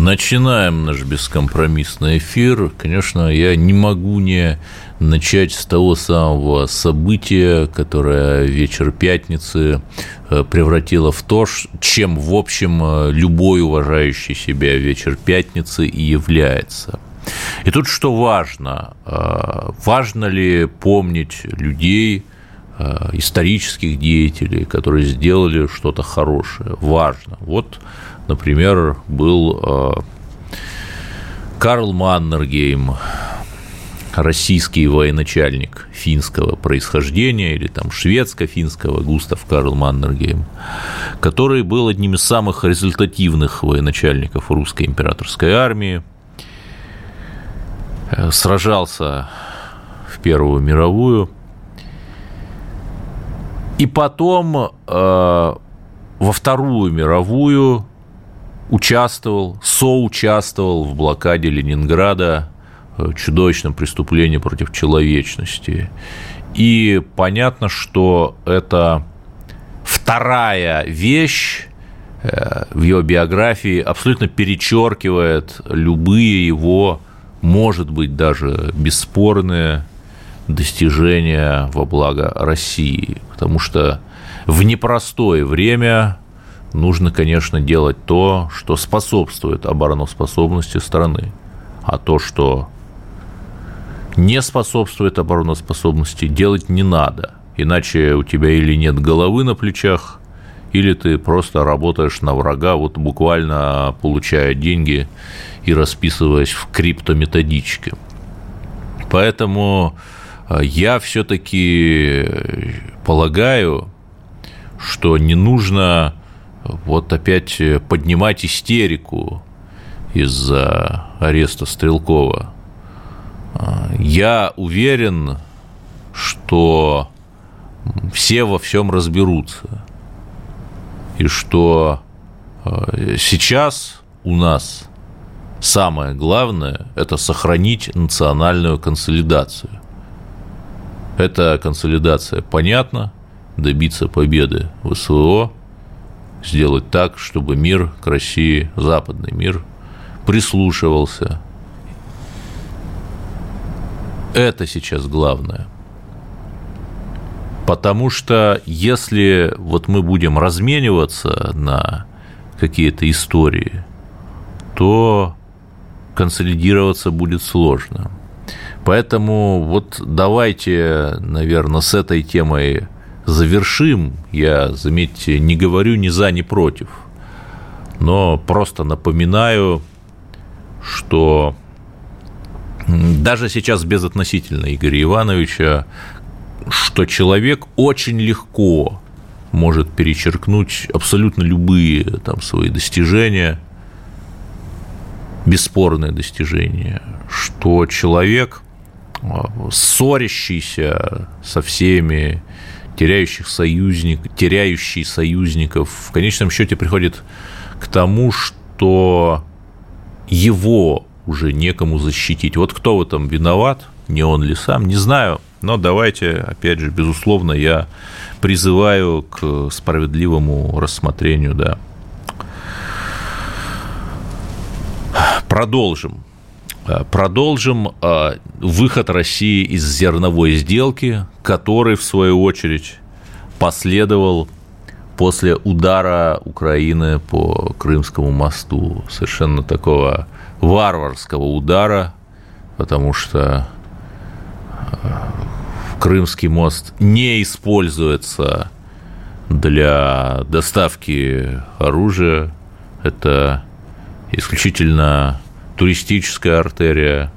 Начинаем наш бескомпромиссный эфир. Конечно, я не могу не начать с того самого события, которое вечер пятницы э, превратило в то, чем, в общем, э, любой уважающий себя вечер пятницы и является. И тут что важно? Э, важно ли помнить людей, исторических деятелей, которые сделали что-то хорошее? Важно. Вот, например, был Карл Маннергейм, российский военачальник финского происхождения или там шведско-финского Густав Карл Маннергейм, который был одним из самых результативных военачальников русской императорской армии, э, сражался в Первую мировую, и потом э, во Вторую мировую участвовал, соучаствовал в блокаде Ленинграда чудовищном преступлении против человечности. И понятно, что это вторая вещь э, в его биографии абсолютно перечеркивает любые его, может быть, даже бесспорные достижения во благо России. Потому что в непростое время нужно, конечно, делать то, что способствует обороноспособности страны. А то, что не способствует обороноспособности, делать не надо. Иначе у тебя или нет головы на плечах, или ты просто работаешь на врага, вот буквально получая деньги и расписываясь в криптометодичке. Поэтому э, я все-таки полагаю, что не нужно вот опять поднимать истерику из-за ареста Стрелкова. Я уверен, что все во всем разберутся. И что э, сейчас у нас самое главное – это сохранить национальную консолидацию. Эта консолидация понятна, добиться победы в СВО, сделать так, чтобы мир к России, западный мир, прислушивался это сейчас главное. Потому что если вот мы будем размениваться на какие-то истории, то консолидироваться будет сложно. Поэтому вот давайте, наверное, с этой темой завершим. Я, заметьте, не говорю ни за, ни против, но просто напоминаю, что даже сейчас безотносительно Игоря Ивановича, что человек очень легко может перечеркнуть абсолютно любые там свои достижения, бесспорные достижения, что человек, а, ссорящийся со всеми, теряющих союзник, теряющий союзников, в конечном счете приходит к тому, что его уже некому защитить. Вот кто в этом виноват, не он ли сам, не знаю, но давайте, опять же, безусловно, я призываю к справедливому рассмотрению, да. Продолжим. Продолжим а, выход России из зерновой сделки, который, в свою очередь, последовал после удара Украины по Крымскому мосту. Совершенно такого варварского удара, потому что э, Крымский мост не используется для доставки оружия. Это исключительно туристическая артерия.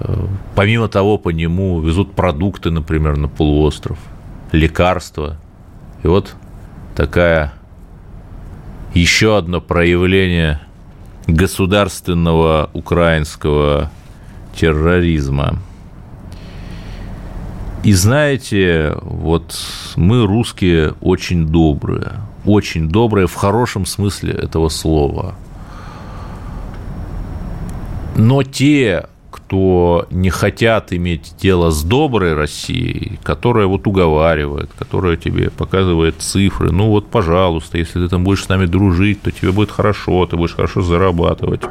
Э, помимо того, по нему везут продукты, например, на полуостров, лекарства. И вот такая еще одно проявление государственного украинского терроризма. И знаете, вот мы русские очень добрые, очень добрые в хорошем смысле этого слова. Но те, кто не хотят иметь дело с доброй Россией, которая вот уговаривает, которая тебе показывает цифры, ну вот, пожалуйста, если ты там будешь с нами дружить, то тебе будет хорошо, ты будешь хорошо зарабатывать.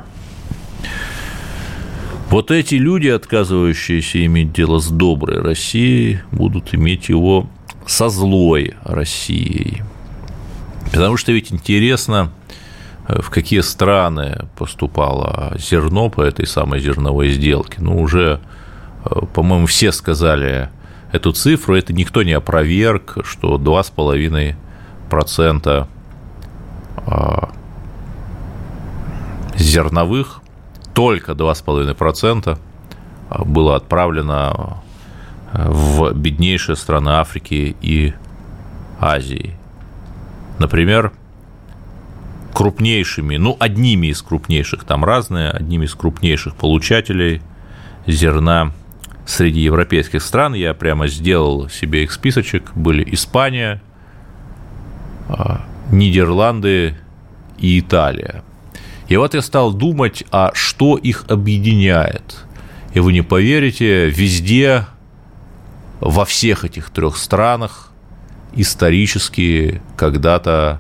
Вот эти люди, отказывающиеся иметь дело с доброй Россией, будут иметь его со злой Россией. Потому что ведь интересно, в какие страны поступало зерно по этой самой зерновой сделке. Ну, уже, э, по-моему, все сказали эту цифру, это никто не опроверг, что 2,5% а, зерновых, только 2,5% было отправлено в беднейшие страны Африки и Азии. Например, крупнейшими, ну, одними из крупнейших, там разные, одними из крупнейших получателей зерна среди европейских стран. Я прямо сделал себе их списочек. Были Испания, а, Нидерланды и Италия. И вот я стал думать, а что их объединяет. И вы не поверите, везде, во всех этих трех странах исторически когда-то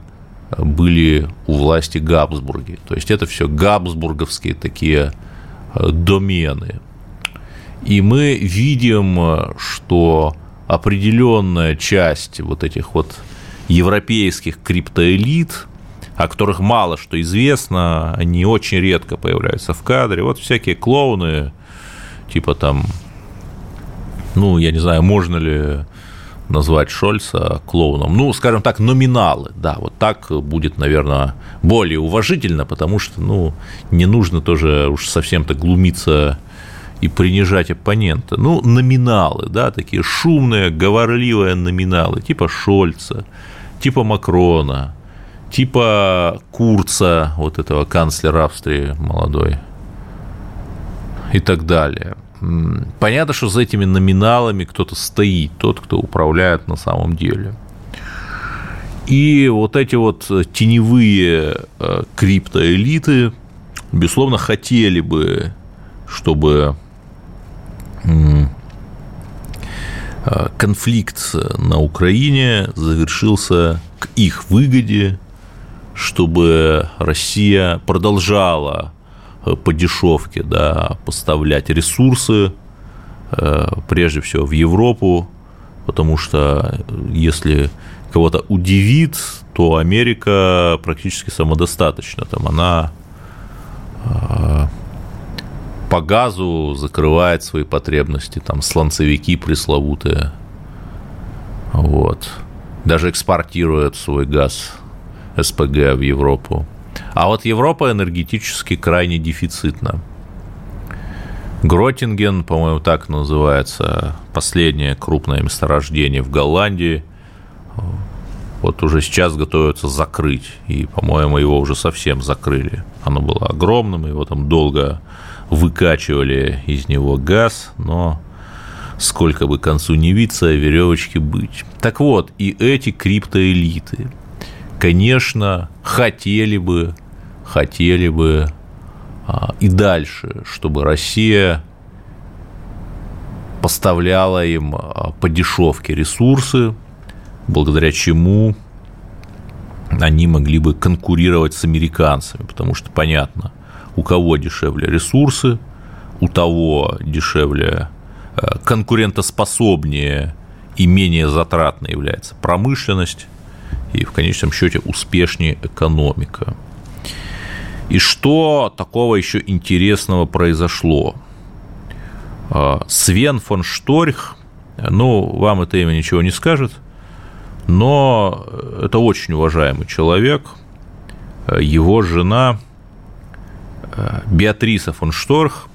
были у власти Габсбурги. То есть это все габсбурговские такие э, домены. И мы видим, что определенная часть вот этих вот европейских криптоэлит, о которых мало что известно, они очень редко появляются в кадре. Вот всякие клоуны, типа там, ну, я не знаю, можно ли назвать Шольца клоуном. Ну, скажем так, номиналы, да, вот так будет, наверное, более уважительно, потому что, ну, не нужно тоже уж совсем-то глумиться и принижать оппонента. Ну, номиналы, да, такие шумные, говорливые номиналы, типа Шольца, типа Макрона, типа Курца, вот этого канцлера Австрии молодой, и так далее – понятно, что за этими номиналами кто-то стоит, тот, кто управляет на самом деле. И вот эти вот э, теневые э, криптоэлиты, безусловно, хотели бы, чтобы э, конфликт на Украине завершился к их выгоде, чтобы Россия продолжала по дешевке да, поставлять ресурсы, э, прежде всего в Европу, потому что э, если кого-то удивит, то Америка практически самодостаточна. Там она по газу закрывает свои потребности, там сланцевики пресловутые, вот. Даже экспортирует свой газ СПГ в Европу. А вот Европа энергетически крайне дефицитна. Гротинген, по-моему, так называется, последнее крупное месторождение в Голландии. Вот уже сейчас готовятся закрыть, и, по-моему, его уже совсем закрыли. Оно было огромным, его там долго выкачивали из него газ, но сколько бы концу не виться, веревочки быть. Так вот, и эти криптоэлиты, конечно, хотели бы, хотели бы а, и дальше, чтобы Россия поставляла им а, по дешевке ресурсы, благодаря чему они могли бы конкурировать с американцами, потому что понятно, у кого дешевле ресурсы, у того дешевле а, конкурентоспособнее и менее затратной является промышленность, и в конечном счете успешнее экономика. И что такого еще интересного произошло? А, Свен фон Шторх, ну, вам это имя ничего не скажет, но это очень уважаемый человек. Его жена а, Беатриса фон Шторх,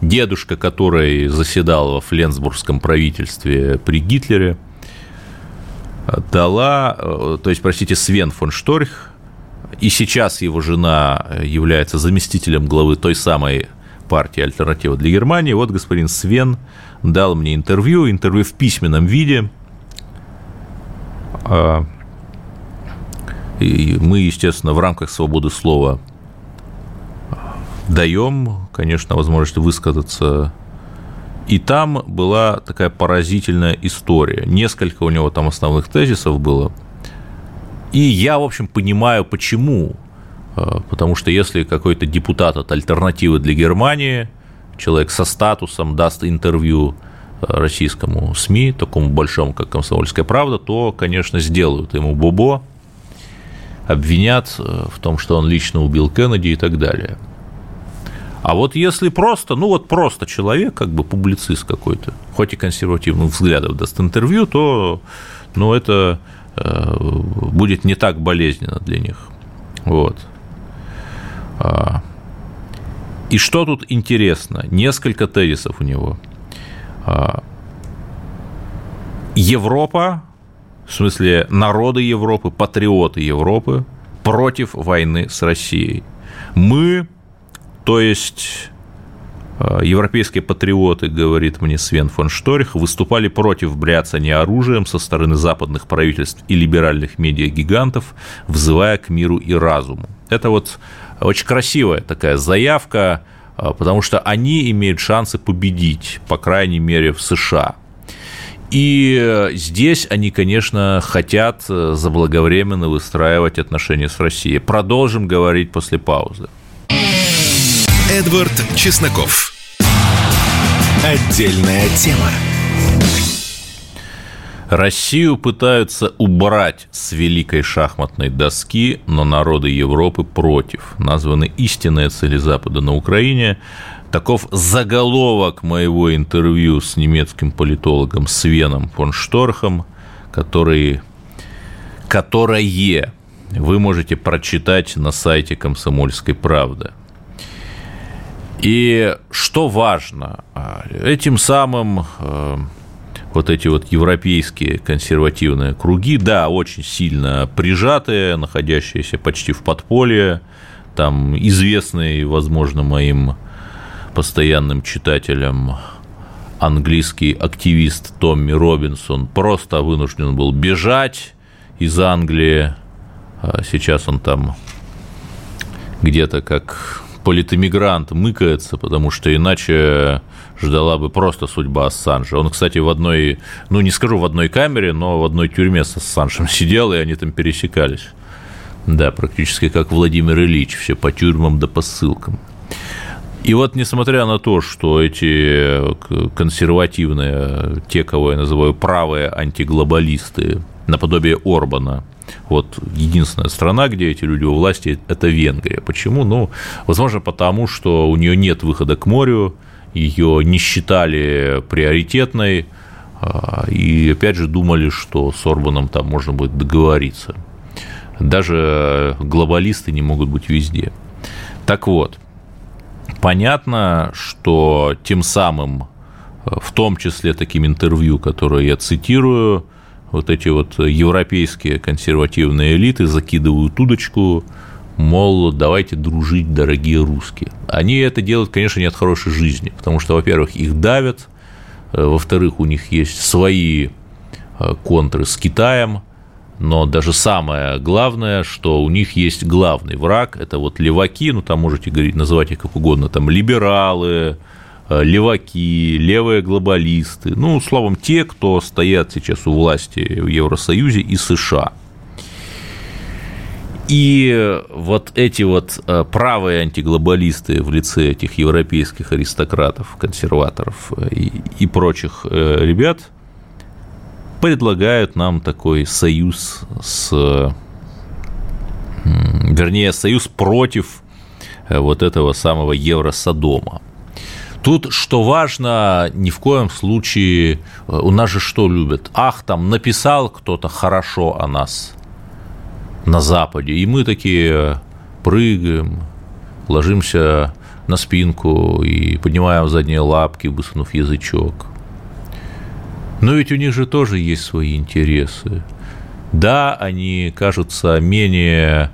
дедушка, который заседал во Фленсбургском правительстве при Гитлере, дала, э, то есть, простите, Свен фон Шторх, и сейчас его жена является заместителем главы той самой партии «Альтернатива для Германии». Вот господин Свен дал мне интервью, интервью в письменном виде. А, и мы, естественно, в рамках свободы слова даем, конечно, возможность высказаться. И там была такая поразительная история. Несколько у него там основных тезисов было. И я, в общем, понимаю, почему. А, потому что если какой-то депутат от альтернативы для Германии, человек со статусом даст интервью а, российскому СМИ, такому большому, как «Комсомольская правда», то, конечно, сделают ему бобо, обвинят а, в том, что он лично убил Кеннеди и так далее. А вот если просто, ну вот просто человек, как бы публицист какой-то, хоть и консервативных взглядов даст интервью, то ну, это э, будет не так болезненно для них. Вот. А, и что тут интересно? Несколько тезисов у него. А, Европа, в смысле народы Европы, патриоты Европы против войны с Россией. Мы то есть э, европейские патриоты, говорит мне Свен фон Шторих, выступали против бряцания оружием со стороны западных правительств и либеральных медиагигантов, взывая к миру и разуму. Это вот очень красивая такая заявка, э, потому что они имеют шансы победить, по крайней мере, в США. И э, здесь они, конечно, хотят заблаговременно выстраивать отношения с Россией. Продолжим говорить после паузы. Эдвард Чесноков. Отдельная тема. Россию пытаются убрать с великой шахматной доски, но народы Европы против. Названы истинные цели Запада на Украине. Таков заголовок моего интервью с немецким политологом Свеном фон Шторхом, который, которое вы можете прочитать на сайте «Комсомольской правды». И что важно, а, этим самым э, вот эти вот европейские консервативные круги, да, очень сильно прижатые, находящиеся почти в подполье, там известный, возможно, моим постоянным читателям английский активист Томми Робинсон просто вынужден был бежать из Англии. А сейчас он там где-то как политэмигрант мыкается, потому что иначе ждала бы просто судьба Ассанжа. Он, кстати, в одной, ну, не скажу в одной камере, но в одной тюрьме с Ассанжем сидел, и они там пересекались. Да, практически как Владимир Ильич, все по тюрьмам да по ссылкам. И вот, несмотря на то, что эти консервативные, те, кого я называю правые антиглобалисты, наподобие Орбана – вот единственная страна, где эти люди у власти, это Венгрия. Почему? Ну, возможно, потому что у нее нет выхода к морю, ее не считали приоритетной, а, и опять же думали, что с Орбаном там можно будет договориться. Даже глобалисты не могут быть везде. Так вот, понятно, что тем самым, в том числе таким интервью, которое я цитирую, вот эти вот европейские консервативные элиты закидывают удочку, мол, давайте дружить, дорогие русские. Они это делают, конечно, не от хорошей жизни, потому что, во-первых, их давят, э, во-вторых, у них есть свои э, контры с Китаем, но даже самое главное, что у них есть главный враг, это вот леваки, ну там можете говорить, называть их как угодно, там либералы, леваки, левые глобалисты, ну, словом, те, кто стоят сейчас у власти в Евросоюзе и США. И вот эти вот э, правые антиглобалисты в лице этих европейских аристократов, консерваторов э, и, и прочих ребят предлагают нам такой союз с, вернее, союз против вот этого самого Евросодома. Тут, что важно, ни в коем случае, э, у нас же что любят? Ах, там написал кто-то хорошо о нас на Западе, и мы такие прыгаем, ложимся на спинку и поднимаем задние лапки, высунув язычок. Но ведь у них же тоже есть свои интересы. Да, они кажутся менее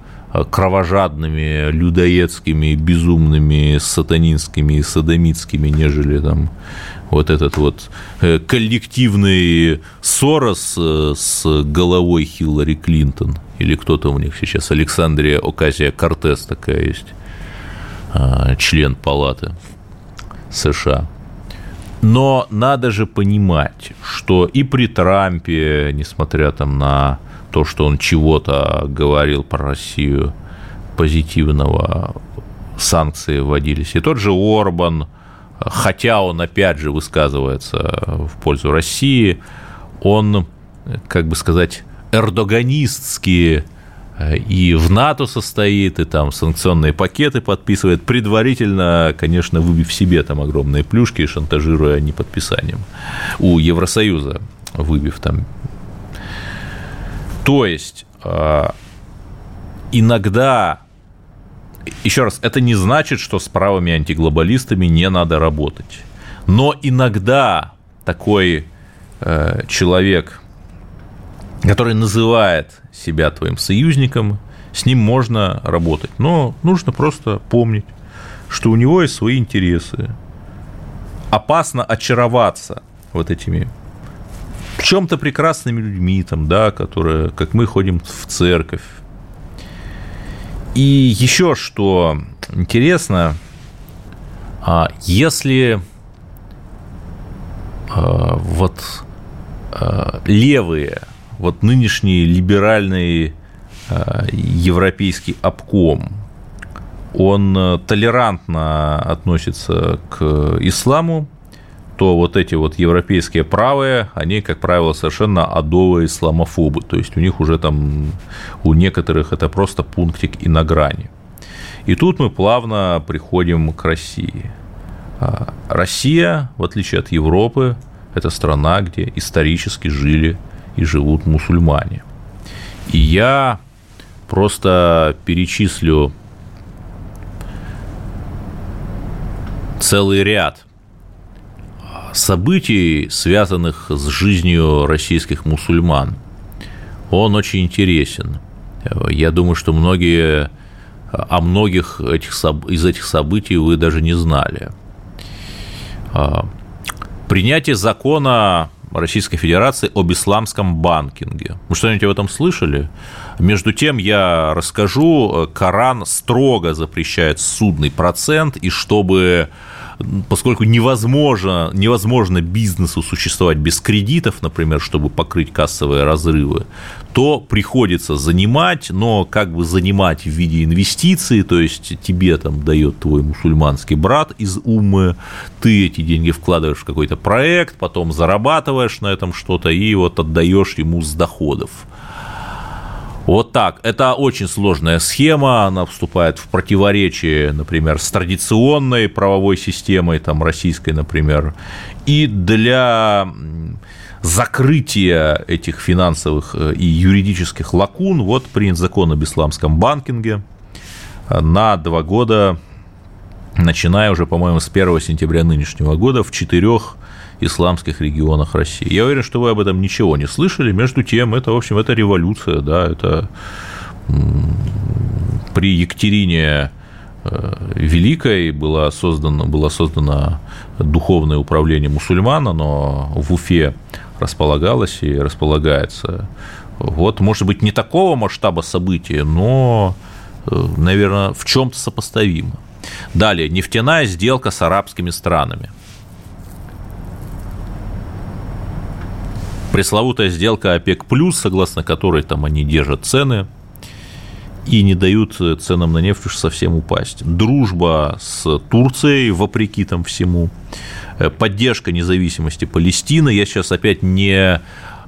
кровожадными, людоедскими, безумными, сатанинскими и садомитскими, нежели там вот этот вот э, коллективный Сорос э, с головой Хиллари Клинтон, или кто-то у них сейчас, Александрия Оказия Кортес такая есть, а, член палаты США. Но надо же понимать, что и при Трампе, несмотря там на то, что он чего-то говорил про Россию позитивного, санкции вводились. И тот же Орбан, хотя он опять же высказывается в пользу России, он, как бы сказать, эрдоганистские и в НАТО состоит, и там санкционные пакеты подписывает, предварительно, конечно, выбив себе там огромные плюшки, шантажируя неподписанием. У Евросоюза выбив там то есть а, иногда, еще раз, это не значит, что с правыми антиглобалистами не надо работать. Но иногда такой э, человек, который называет себя твоим союзником, с ним можно работать. Но нужно просто помнить, что у него есть свои интересы. Опасно очароваться вот этими в чем-то прекрасными людьми, там, да, которые, как мы ходим в церковь. И еще что интересно, а, если а, вот а, левые, вот нынешний либеральный европейский обком, он толерантно относится к исламу, то вот эти вот европейские правые, они, как правило, совершенно адовые исламофобы. То есть у них уже там, у некоторых это просто пунктик и на грани. И тут мы плавно приходим к России. А, Россия, в отличие от Европы, это страна, где исторически жили и живут мусульмане. И я просто перечислю целый ряд событий, связанных с жизнью российских мусульман. Он очень интересен. Я думаю, что многие, о многих этих, из этих событий вы даже не знали. А, принятие закона Российской Федерации об исламском банкинге. Вы что-нибудь об этом слышали? Между тем, я расскажу, Коран строго запрещает судный процент, и чтобы поскольку невозможно, невозможно бизнесу существовать без кредитов, например, чтобы покрыть кассовые разрывы, то приходится занимать, но как бы занимать в виде инвестиций, то есть тебе там дает твой мусульманский брат из Умы, ты эти деньги вкладываешь в какой-то проект, потом зарабатываешь на этом что-то и вот отдаешь ему с доходов. Вот так. Это очень сложная схема, она вступает в противоречие, например, с традиционной правовой системой, там, российской, например. И для закрытия этих финансовых э, и юридических лакун вот принят закон об исламском банкинге на два года, начиная уже, по-моему, с 1 сентября нынешнего года в четырех исламских регионах России. Я уверен, что вы об этом ничего не слышали. Между тем, это, в общем, это революция, да, это при Екатерине э, Великой было создано, было создано духовное управление мусульман, оно в Уфе располагалось и располагается. Вот, может быть, не такого масштаба события, но, э, наверное, в чем-то сопоставимо. Далее, нефтяная сделка с арабскими странами – пресловутая сделка ОПЕК+, плюс, согласно которой там они держат цены и не дают ценам на нефть уж совсем упасть. Дружба с Турцией, вопреки там всему. Э, поддержка независимости Палестины. Я сейчас опять не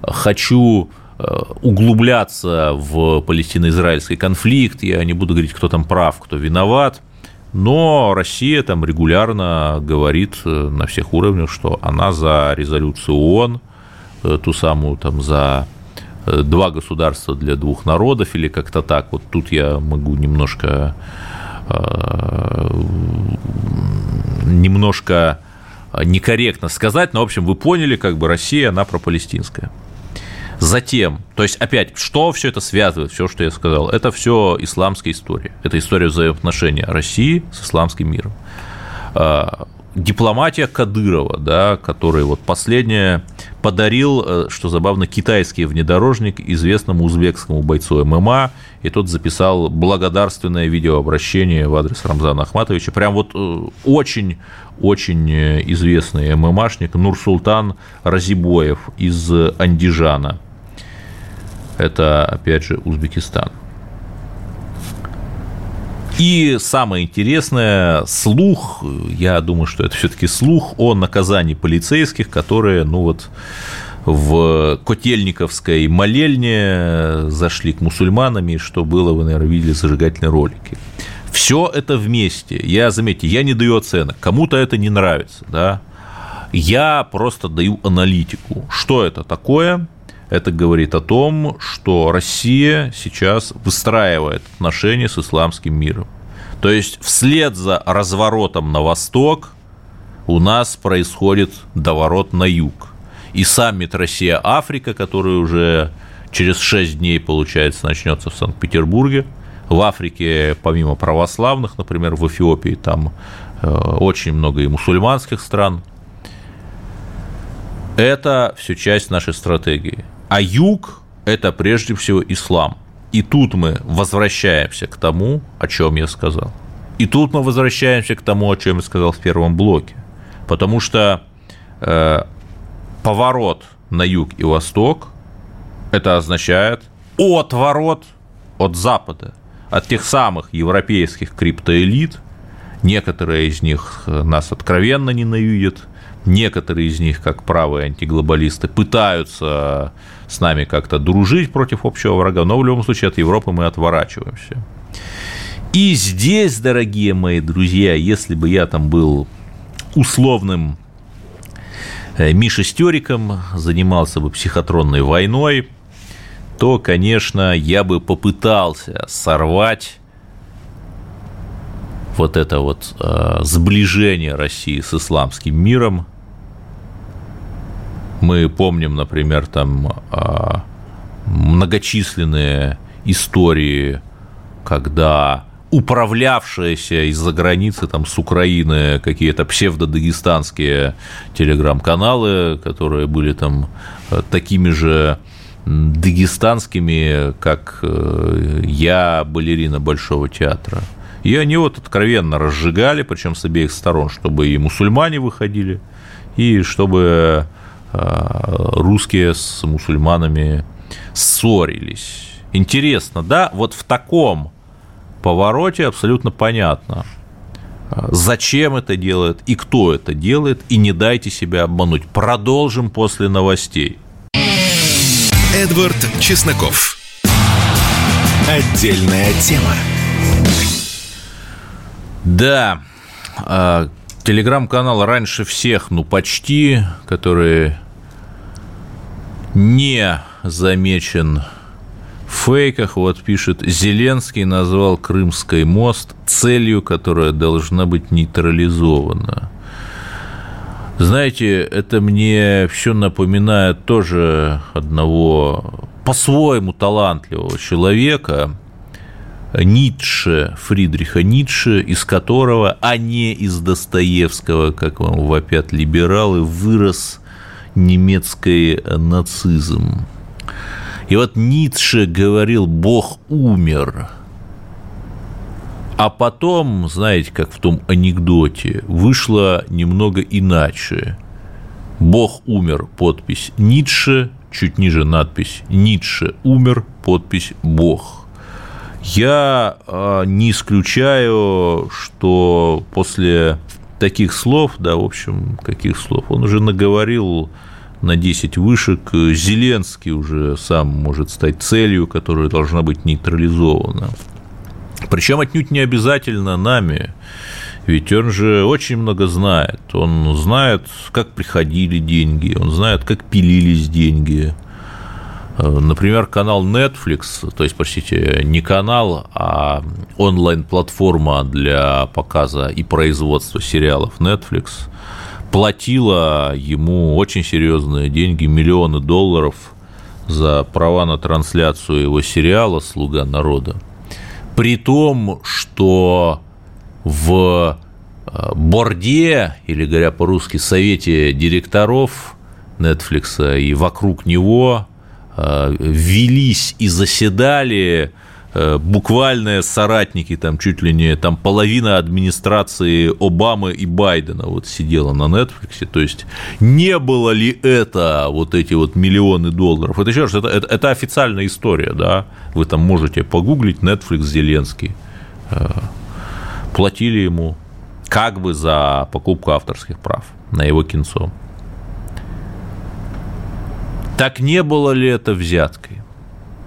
хочу э, углубляться в палестино-израильский конфликт, я не буду говорить, кто там прав, кто виноват, но Россия там регулярно говорит э, на всех уровнях, что она за резолюцию ООН – Э, ту самую там за э, два государства для двух народов или как-то так. Вот тут я могу немножко э, немножко некорректно сказать, но, в общем, вы поняли, как бы Россия, она пропалестинская. Затем, то есть опять, что все это связывает, все, что я сказал, это все исламская история. Это история взаимоотношения России с исламским миром. Дипломатия Кадырова, да, который вот последнее подарил, э, что забавно, китайский внедорожник известному узбекскому бойцу ММА, и тот записал благодарственное видеообращение в адрес Рамзана Ахматовича. Прям вот очень-очень э, э, известный ММАшник Нурсултан Разибоев из Андижана. Это, опять же, Узбекистан. И самое интересное, слух, я думаю, что это все-таки слух о наказании полицейских, которые, ну вот, в Котельниковской молельне зашли к мусульманам, и что было, вы, наверное, видели зажигательные ролики. Все это вместе. Я, заметьте, я не даю оценок. Кому-то это не нравится, да. Я просто даю аналитику. Что это такое? Это говорит о том, что Россия сейчас выстраивает отношения с исламским миром. То есть вслед за разворотом на восток у нас происходит доворот на юг. И саммит Россия-Африка, который уже через 6 дней, получается, начнется в Санкт-Петербурге. В Африке, помимо православных, например, в Эфиопии, там э, очень много и мусульманских стран. Это все часть нашей стратегии. А юг – это прежде всего ислам. И тут мы возвращаемся к тому, о чем я сказал. И тут мы возвращаемся к тому, о чем я сказал в первом блоке. Потому что э, поворот на юг и восток это означает отворот от Запада, от тех самых европейских криптоэлит. Некоторые из них нас откровенно ненавидят, некоторые из них, как правые антиглобалисты, пытаются с нами как-то дружить против общего врага, но в любом случае от Европы мы отворачиваемся. И здесь, дорогие мои друзья, если бы я там был условным э, Мишестериком, занимался бы психотронной войной, то, конечно, я бы попытался сорвать вот это вот э, сближение России с исламским миром, мы помним, например, там а, многочисленные истории, когда управлявшиеся из-за границы там, с Украины какие-то псевдодагестанские телеграм-каналы, которые были там э, такими же дагестанскими, как э, я, балерина Большого театра. И они вот откровенно разжигали, причем с обеих сторон, чтобы и мусульмане выходили, и чтобы русские с мусульманами ссорились. Интересно, да? Вот в таком повороте абсолютно понятно, э, зачем это делает и кто это делает, и не дайте себя обмануть. Продолжим после новостей. Эдвард Чесноков. Отдельная тема. Да, э, телеграм-канал раньше всех, ну почти, которые не замечен в фейках. Вот пишет, Зеленский назвал Крымский мост целью, которая должна быть нейтрализована. Знаете, это мне все напоминает тоже одного по-своему талантливого человека, Ницше, Фридриха Ницше, из которого, а не из Достоевского, как вам вопят либералы, вырос немецкий нацизм. И вот Ницше говорил, Бог умер. А потом, знаете, как в том анекдоте, вышло немного иначе. Бог умер, подпись Ницше, чуть ниже надпись Ницше умер, подпись Бог. Я а, не исключаю, что после таких слов, да, в общем, каких слов, он уже наговорил на 10 вышек. Зеленский уже сам может стать целью, которая должна быть нейтрализована. Причем отнюдь не обязательно нами, ведь он же очень много знает. Он знает, как приходили деньги, он знает, как пилились деньги. Например, канал Netflix, то есть, простите, не канал, а онлайн-платформа для показа и производства сериалов Netflix платила ему очень серьезные деньги, миллионы долларов за права на трансляцию его сериала «Слуга народа». При том, что в э, борде, или говоря по-русски, совете директоров Netflix и вокруг него э, велись и заседали Э, буквальные соратники, там чуть ли не там половина администрации Обамы и Байдена вот сидела на Netflix, то есть не было ли это вот эти вот миллионы долларов? Это еще раз, это, это, это официальная история, да, вы там можете погуглить Netflix Зеленский, э, платили ему как бы за покупку авторских прав на его кинцо. Так не было ли это взяткой?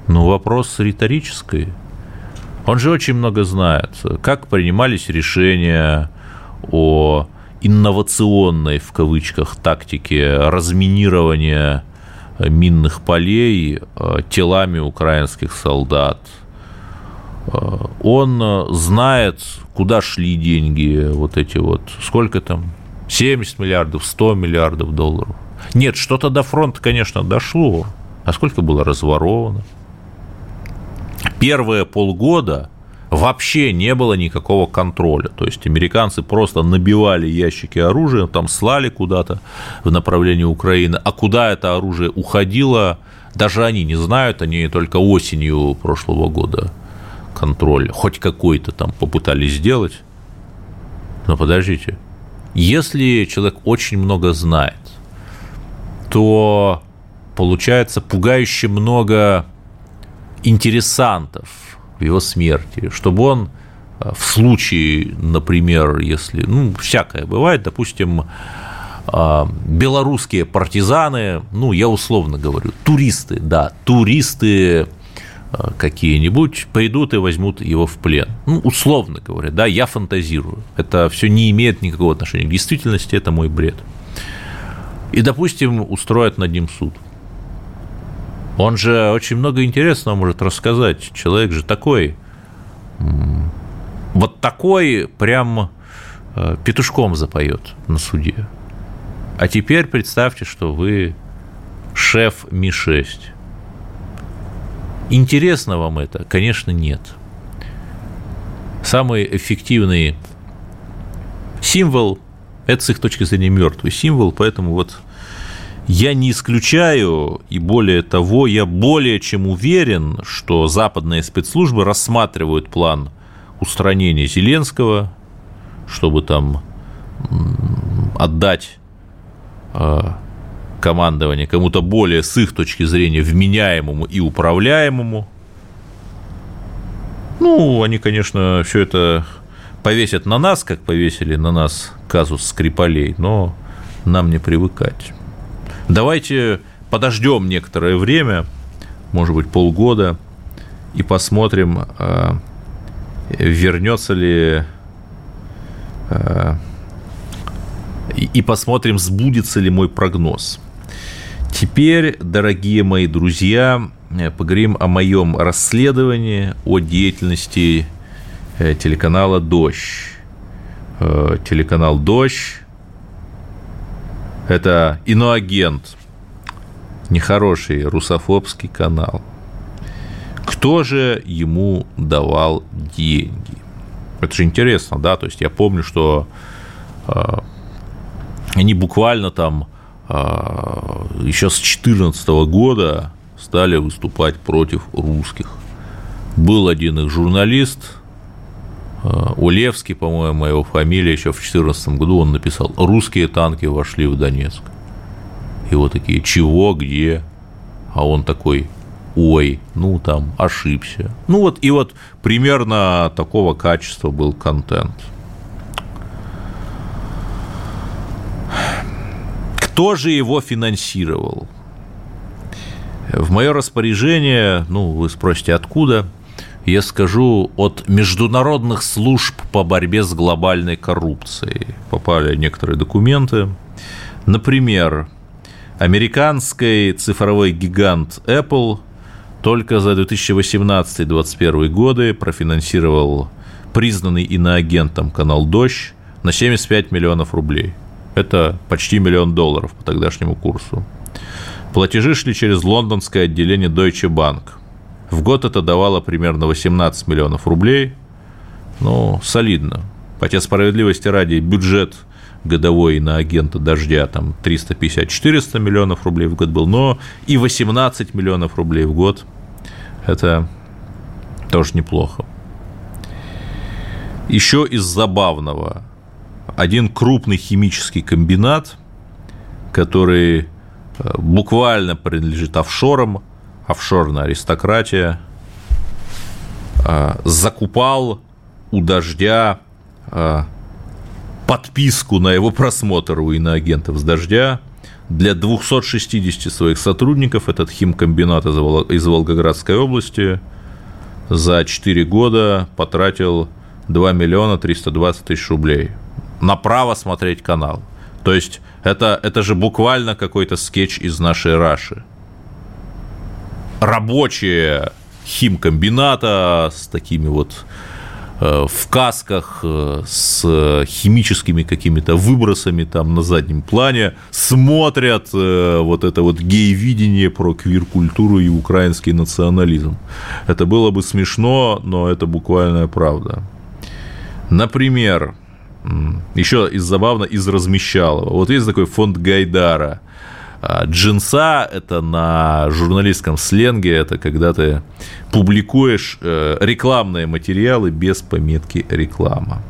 Ну, вопрос риторический. Он же очень много знает. Как принимались решения о инновационной, в кавычках, тактике разминирования минных полей э, телами украинских солдат. Э, он знает, куда шли деньги, вот эти вот, сколько там, 70 миллиардов, 100 миллиардов долларов. Нет, что-то до фронта, конечно, дошло. А сколько было разворовано? первые полгода вообще не было никакого контроля. То есть американцы просто набивали ящики оружия, там слали куда-то в направлении Украины, а куда это оружие уходило, даже они не знают, они только осенью прошлого года контроль хоть какой-то там попытались сделать. Но подождите, если человек очень много знает, то получается пугающе много интересантов в его смерти, чтобы он э, в случае, например, если, ну, всякое бывает, допустим, э, белорусские партизаны, ну, я условно говорю, туристы, да, туристы э, какие-нибудь придут и возьмут его в плен. Ну, условно говоря, да, я фантазирую. Это все не имеет никакого отношения к действительности, это мой бред. И, допустим, устроят над ним суд – он же очень много интересного может рассказать. Человек же такой, вот такой прям э, петушком запоет на суде. А теперь представьте, что вы шеф Ми-6. Интересно вам это? Конечно, нет. Самый эффективный символ – это с их точки зрения мертвый символ, поэтому вот я не исключаю, и более того, я более чем уверен, что западные спецслужбы рассматривают план устранения Зеленского, чтобы там отдать а, командование кому-то более с их точки зрения вменяемому и управляемому. Ну, они, конечно, все это повесят на нас, как повесили на нас казус Скрипалей, но нам не привыкать. Давайте подождем некоторое время, может быть, полгода, и посмотрим, а, вернется ли а, и посмотрим, сбудется ли мой прогноз. Теперь, дорогие мои друзья, поговорим о моем расследовании, о деятельности телеканала «Дождь». Э, телеканал «Дождь» Это иноагент, нехороший русофобский канал. Кто же ему давал деньги? Это же интересно, да, то есть я помню, что э, они буквально там э, еще с 2014 года стали выступать против русских. Был один их журналист, Э, Улевский, по-моему, его фамилия, еще в 2014 году он написал «Русские танки вошли в Донецк». И вот такие «Чего? Где?» А он такой «Ой, ну там, ошибся». Ну вот, и вот примерно такого качества был контент. Кто же его финансировал? В мое распоряжение, ну, вы спросите, откуда – я скажу, от международных служб по борьбе с глобальной коррупцией. Попали некоторые документы. Например, американский цифровой гигант Apple только за 2018-2021 годы профинансировал признанный иноагентом канал «Дождь» на 75 миллионов рублей. Это почти миллион долларов по тогдашнему курсу. Платежи шли через лондонское отделение Deutsche Bank. В год это давало примерно 18 миллионов рублей. Ну, солидно. Хотя справедливости ради бюджет годовой на агента «Дождя» там 350-400 миллионов рублей в год был, но и 18 миллионов рублей в год – это тоже неплохо. Еще из забавного. Один крупный химический комбинат, который э, буквально принадлежит офшорам, офшорная аристократия, э, закупал у «Дождя» э, подписку на его просмотр у иноагентов с «Дождя», для 260 своих сотрудников этот химкомбинат из Волгоградской области за 4 года потратил 2 миллиона 320 тысяч рублей на право смотреть канал. То есть это, это же буквально какой-то скетч из нашей Раши. Рабочие химкомбината с такими вот Э, в касках э, с химическими какими-то выбросами там на заднем плане, смотрят э, вот это вот гей-видение про квир-культуру и украинский национализм. Это было бы смешно, но это буквальная правда. Например, еще из забавно из размещалого. Вот есть такой фонд Гайдара – джинса – это на журналистском сленге, это когда ты публикуешь э, рекламные материалы без пометки «реклама».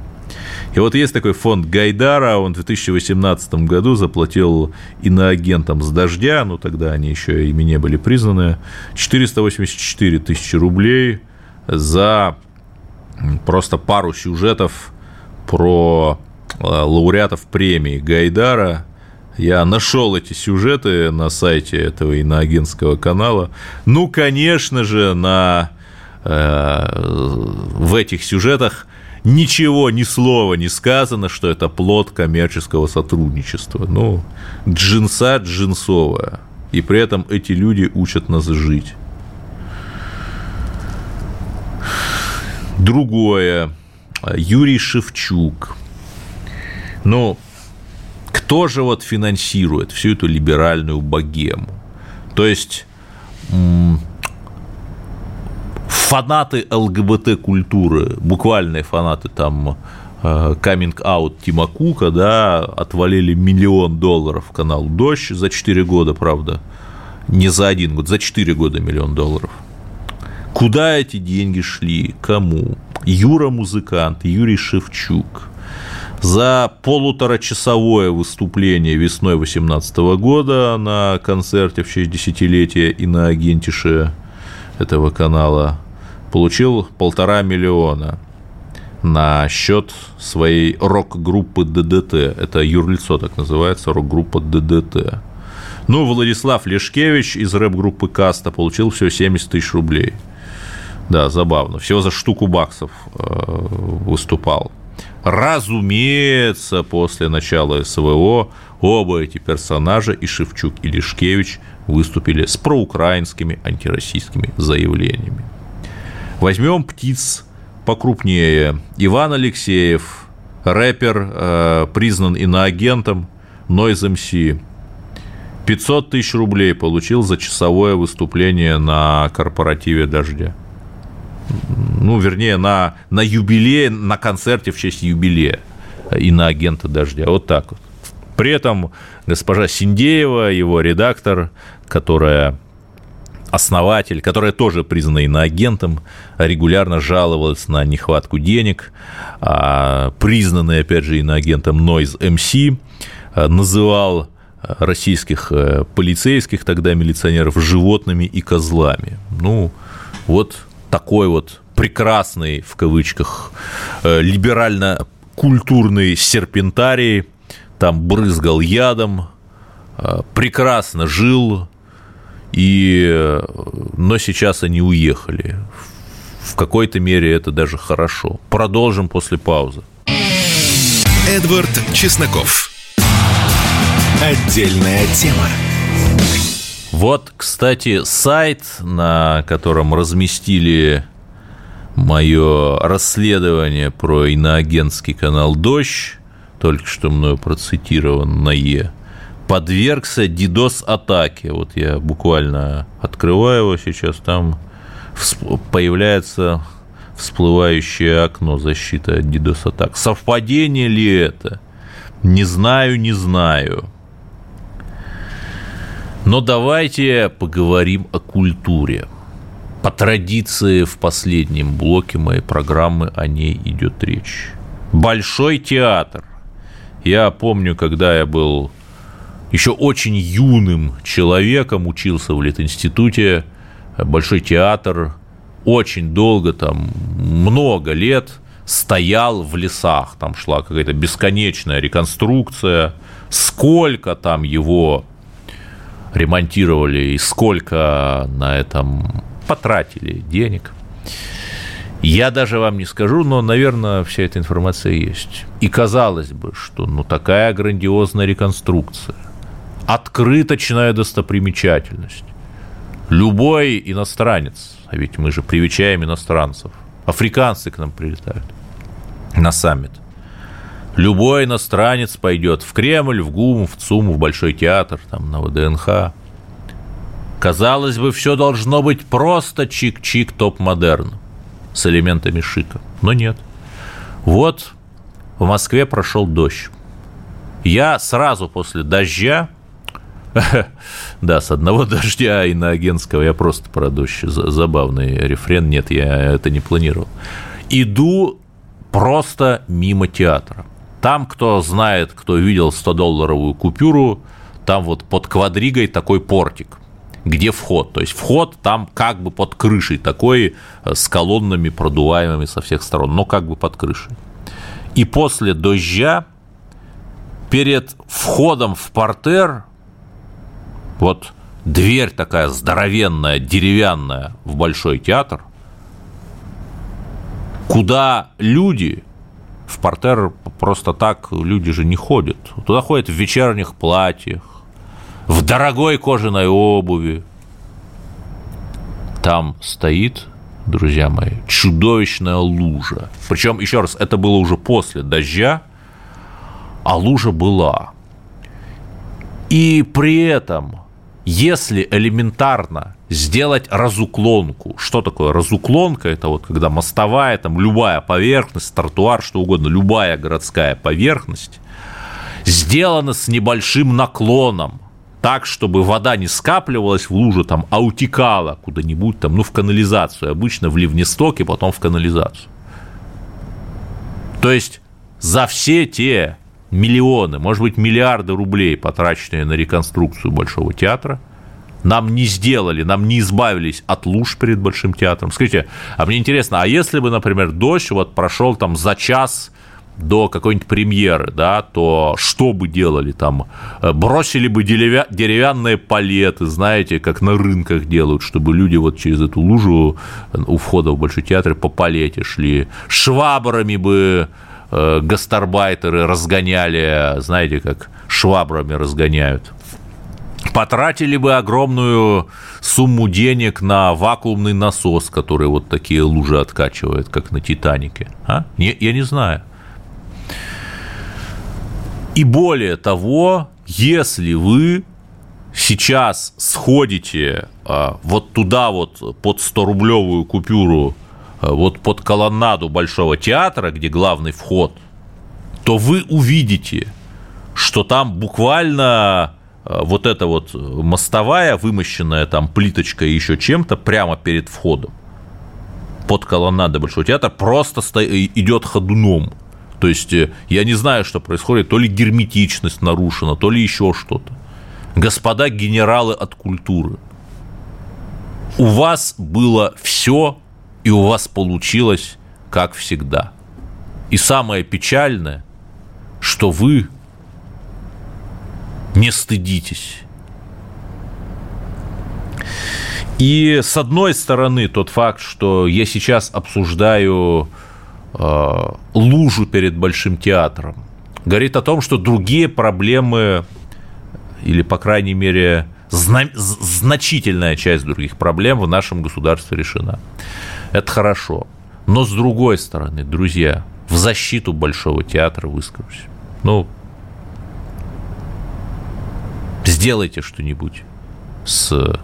И вот есть такой фонд Гайдара, он в 2018 году заплатил иноагентам с дождя, ну тогда они еще ими не были признаны, 484 тысячи рублей за просто пару сюжетов про э, лауреатов премии Гайдара – я нашел эти сюжеты на сайте этого иноагентского канала. Ну, конечно же, на, э, в этих сюжетах ничего, ни слова не сказано, что это плод коммерческого сотрудничества. Ну, джинса джинсовая. И при этом эти люди учат нас жить. Другое. Юрий Шевчук. Ну, кто же вот финансирует всю эту либеральную богему? То есть фанаты ЛГБТ-культуры, буквальные фанаты там каминг-аут э, Тима Кука, да, отвалили миллион долларов в канал «Дождь» за 4 года, правда, не за один год, за 4 года миллион долларов. Куда эти деньги шли? Кому? Юра музыкант, Юрий Шевчук – за полуторачасовое выступление весной 2018 года на концерте в честь десятилетия и на агентише этого канала получил полтора миллиона на счет своей рок-группы ДДТ. Это юрлицо так называется, рок-группа ДДТ. Ну, Владислав Лешкевич из рэп-группы Каста получил всего 70 тысяч рублей. Да, забавно. Всего за штуку баксов э, выступал. Разумеется, после начала СВО оба эти персонажа, и Шевчук, и Лешкевич, выступили с проукраинскими антироссийскими заявлениями. Возьмем птиц покрупнее. Иван Алексеев, рэпер, э, признан иноагентом, Noise MC. 500 тысяч рублей получил за часовое выступление на корпоративе «Дождя» ну, вернее, на, на юбилее, на концерте в честь юбилея и на агента «Дождя». Вот так вот. При этом госпожа Синдеева, его редактор, которая основатель, которая тоже признана иноагентом, регулярно жаловалась на нехватку денег, а признанный, опять же, иноагентом Noise MC, а, называл российских э, полицейских, тогда милиционеров, животными и козлами. Ну, вот такой вот прекрасный, в кавычках, э, либерально-культурный серпентарий, там брызгал ядом, э, прекрасно жил, и, но сейчас они уехали. В какой-то мере это даже хорошо. Продолжим после паузы. Эдвард Чесноков. Отдельная тема. Вот, кстати, сайт, на котором разместили мое расследование про иноагентский канал «Дождь», только что мною процитированное, подвергся DDoS-атаке. Вот я буквально открываю его сейчас, там появляется всплывающее окно защиты от DDoS-атак. Совпадение ли это? Не знаю, не знаю. Но давайте поговорим о культуре. По традиции в последнем блоке моей программы о ней идет речь. Большой театр. Я помню, когда я был еще очень юным человеком, учился в Литинституте, Большой театр очень долго, там, много лет стоял в лесах, там шла какая-то бесконечная реконструкция, сколько там его ремонтировали и сколько на этом потратили денег. Я даже вам не скажу, но, наверное, вся эта информация есть. И казалось бы, что ну такая грандиозная реконструкция, открыточная достопримечательность. Любой иностранец, а ведь мы же привечаем иностранцев, африканцы к нам прилетают на саммит. Любой иностранец пойдет в Кремль, в ГУМ, в ЦУМ, в Большой театр, там, на ВДНХ. Казалось бы, все должно быть просто чик-чик топ-модерн с элементами шика. Но нет. Вот в Москве прошел дождь. Я сразу после дождя Да, с одного дождя и на агентского я просто про дождь. Забавный рефрен. Нет, я это не планировал. Иду просто мимо театра. Там, кто знает, кто видел 100-долларовую купюру, там вот под квадригой такой портик, где вход. То есть вход там как бы под крышей такой, э, с колоннами продуваемыми со всех сторон, но как бы под крышей. И после дождя перед входом в портер вот дверь такая здоровенная, деревянная в Большой театр, куда люди в портер просто так люди же не ходят. Туда ходят в вечерних платьях, в дорогой кожаной обуви. Там стоит, друзья мои, чудовищная лужа. Причем, еще раз, это было уже после дождя, а лужа была. И при этом если элементарно сделать разуклонку, что такое разуклонка? Это вот когда мостовая, там любая поверхность, тротуар, что угодно, любая городская поверхность сделана с небольшим наклоном, так, чтобы вода не скапливалась в лужу, там, а утекала куда-нибудь, там, ну, в канализацию, обычно в ливнесток и потом в канализацию. То есть за все те миллионы, может быть, миллиарды рублей, потраченные на реконструкцию Большого театра, нам не сделали, нам не избавились от луж перед Большим театром. Скажите, а мне интересно, а если бы, например, дождь вот прошел там за час до какой-нибудь премьеры, да, то что бы делали там? Э, бросили бы деревянные палеты, знаете, как на рынках делают, чтобы люди вот через эту лужу у входа в Большой театр по палете шли. Швабрами бы Э, гастарбайтеры разгоняли, знаете, как швабрами разгоняют. Потратили бы огромную сумму денег на вакуумный насос, который вот такие лужи откачивает, как на Титанике. А? Не, я не знаю. И более того, если вы сейчас сходите а, вот туда вот под 100-рублевую купюру Э, вот под колоннаду Большого театра, где главный вход, то вы увидите, что там буквально вот эта вот мостовая, вымощенная там плиточкой и еще чем-то, прямо перед входом под колоннадой Большого театра, просто сто... идет ходуном. То есть э, я не знаю, что происходит, то ли герметичность нарушена, то ли еще что-то. Господа генералы от культуры, у вас было все и у вас получилось как всегда. И самое печальное, что вы не стыдитесь. И с одной стороны, тот факт, что я сейчас обсуждаю э, лужу перед Большим театром, говорит о том, что другие проблемы, или, по крайней мере, зна- значительная часть других проблем в нашем государстве решена. Это хорошо. Но с другой стороны, друзья, в защиту Большого театра выскажусь. Ну, Сделайте что-нибудь с э,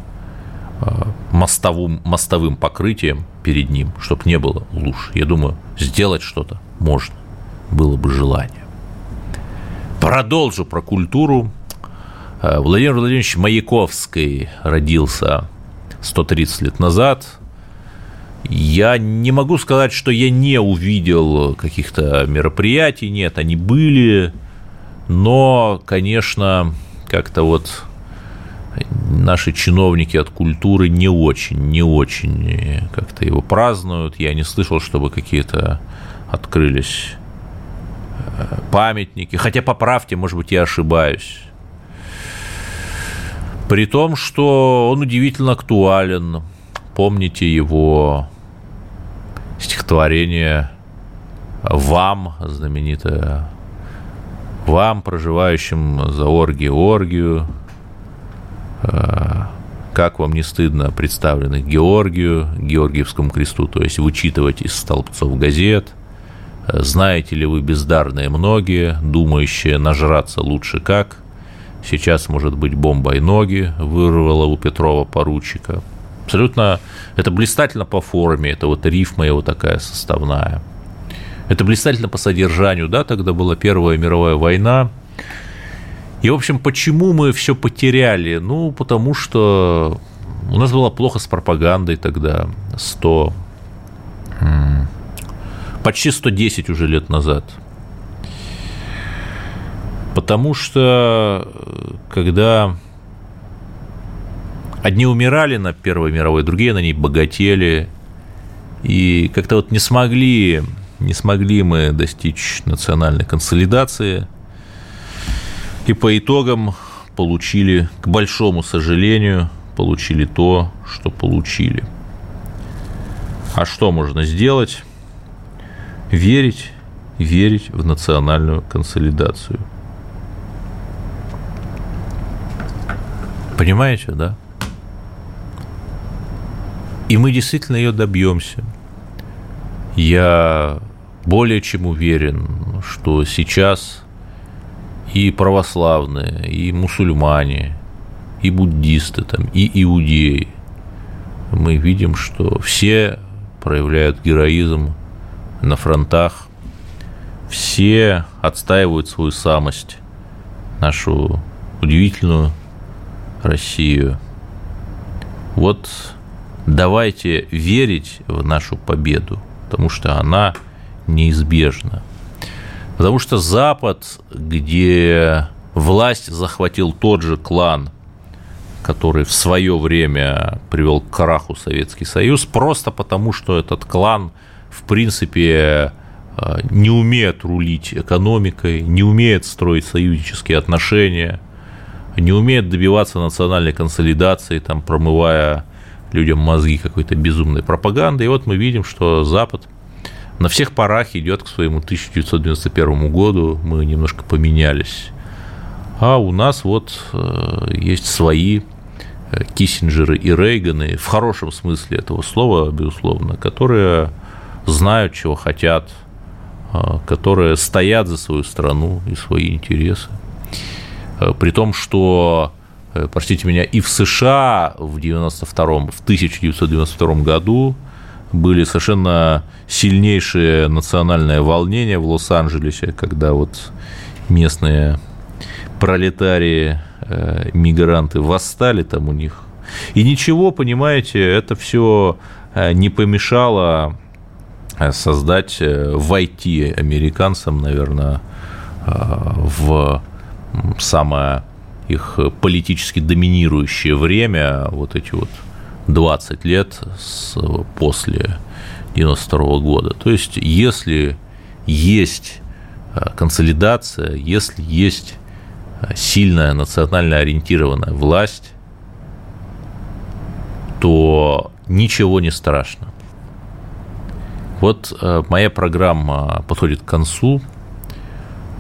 мостовым, мостовым покрытием перед ним, чтобы не было луж. Я думаю, сделать что-то можно, было бы желание. Продолжу про культуру. Э, Владимир Владимирович Маяковский родился 130 лет назад. Я не могу сказать, что я не увидел каких-то мероприятий, нет, они были, но, конечно, как-то вот наши чиновники от культуры не очень, не очень как-то его празднуют. Я не слышал, чтобы какие-то открылись э, памятники. Хотя, поправьте, может быть, я ошибаюсь. При том, что он удивительно актуален. Помните его стихотворение «Вам», знаменитое «Вам, проживающим за оргию, оргию», как вам не стыдно представленных Георгию, Георгиевскому кресту, то есть вычитывать из столбцов газет, знаете ли вы бездарные многие, думающие нажраться лучше как, сейчас, может быть, бомбой ноги вырвала у Петрова поручика. Абсолютно, это блистательно по форме, это вот рифма его такая составная. Это блистательно по содержанию, да, тогда была Первая мировая война, и, в общем, почему мы все потеряли? Ну, потому что у нас было плохо с пропагандой тогда, 100, почти 110 уже лет назад. Потому что, когда одни умирали на Первой мировой, другие на ней богатели, и как-то вот не смогли, не смогли мы достичь национальной консолидации – и по итогам получили, к большому сожалению, получили то, что получили. А что можно сделать? Верить, верить в национальную консолидацию. Понимаете, да? И мы действительно ее добьемся. Я более чем уверен, что сейчас и православные, и мусульмане, и буддисты, там, и иудеи. Мы видим, что все проявляют героизм на фронтах, все отстаивают свою самость, нашу удивительную Россию. Вот давайте верить в нашу победу, потому что она неизбежна. Потому что Запад, где власть захватил тот же клан, который в свое время привел к краху Советский Союз, просто потому что этот клан, в принципе, э, не умеет рулить экономикой, не умеет строить союзнические отношения, не умеет добиваться национальной консолидации, там, промывая людям мозги какой-то безумной пропагандой. И вот мы видим, что Запад на всех парах идет к своему 1991 году, мы немножко поменялись. А у нас вот э, есть свои э, Киссинджеры и Рейганы, в хорошем смысле этого слова, безусловно, которые знают, чего хотят, э, которые стоят за свою страну и свои интересы. При том, что, простите меня, и в США в, 92 в 1992 году были совершенно сильнейшие национальные волнения в Лос-Анджелесе, когда вот местные пролетарии, э, мигранты восстали там у них. И ничего, понимаете, это все э, не помешало э, создать войти американцам, наверное, в самое их политически доминирующее время, вот эти вот 20 лет с, после 92 года. То есть, если есть э, консолидация, если есть э, сильная национально ориентированная власть, то ничего не страшно. Вот э, моя программа подходит к концу,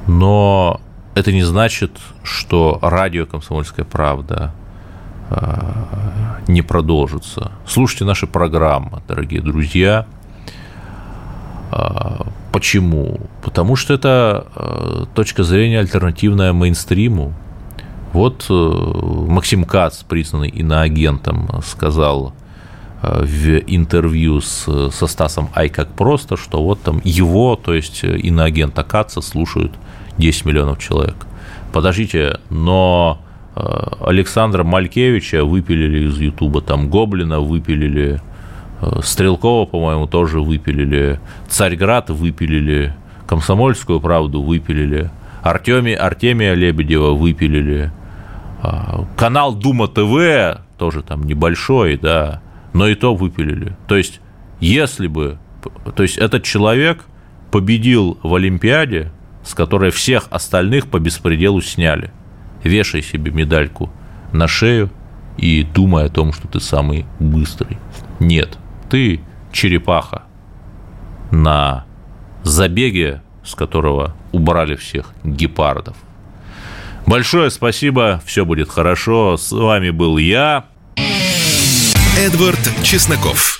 но это не значит, что радио «Комсомольская правда» не продолжится. Слушайте наши программы, дорогие друзья. А, почему? Потому что это а, точка зрения альтернативная мейнстриму. Вот Максим Кац, признанный иноагентом, сказал в интервью с, со Стасом Ай как просто, что вот там его, то есть иноагента Каца, слушают 10 миллионов человек. Подождите, но э, Александра Малькевича выпилили из Ютуба, там Гоблина выпилили, э, Стрелкова, по-моему, тоже выпилили, Царьград выпилили, Комсомольскую правду выпилили, Артеми, Артемия Лебедева выпилили, а, канал Дума ТВ тоже там небольшой, да, но и то выпилили. То есть, если бы, то есть этот человек победил в Олимпиаде, с которой всех остальных по беспределу сняли. Вешай себе медальку на шею и думай о том, что ты самый быстрый. Нет, ты черепаха на забеге, с которого убрали всех гепардов. Большое спасибо, все будет хорошо. С вами был я. Эдвард Чесноков.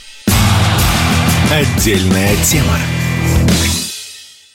Отдельная тема.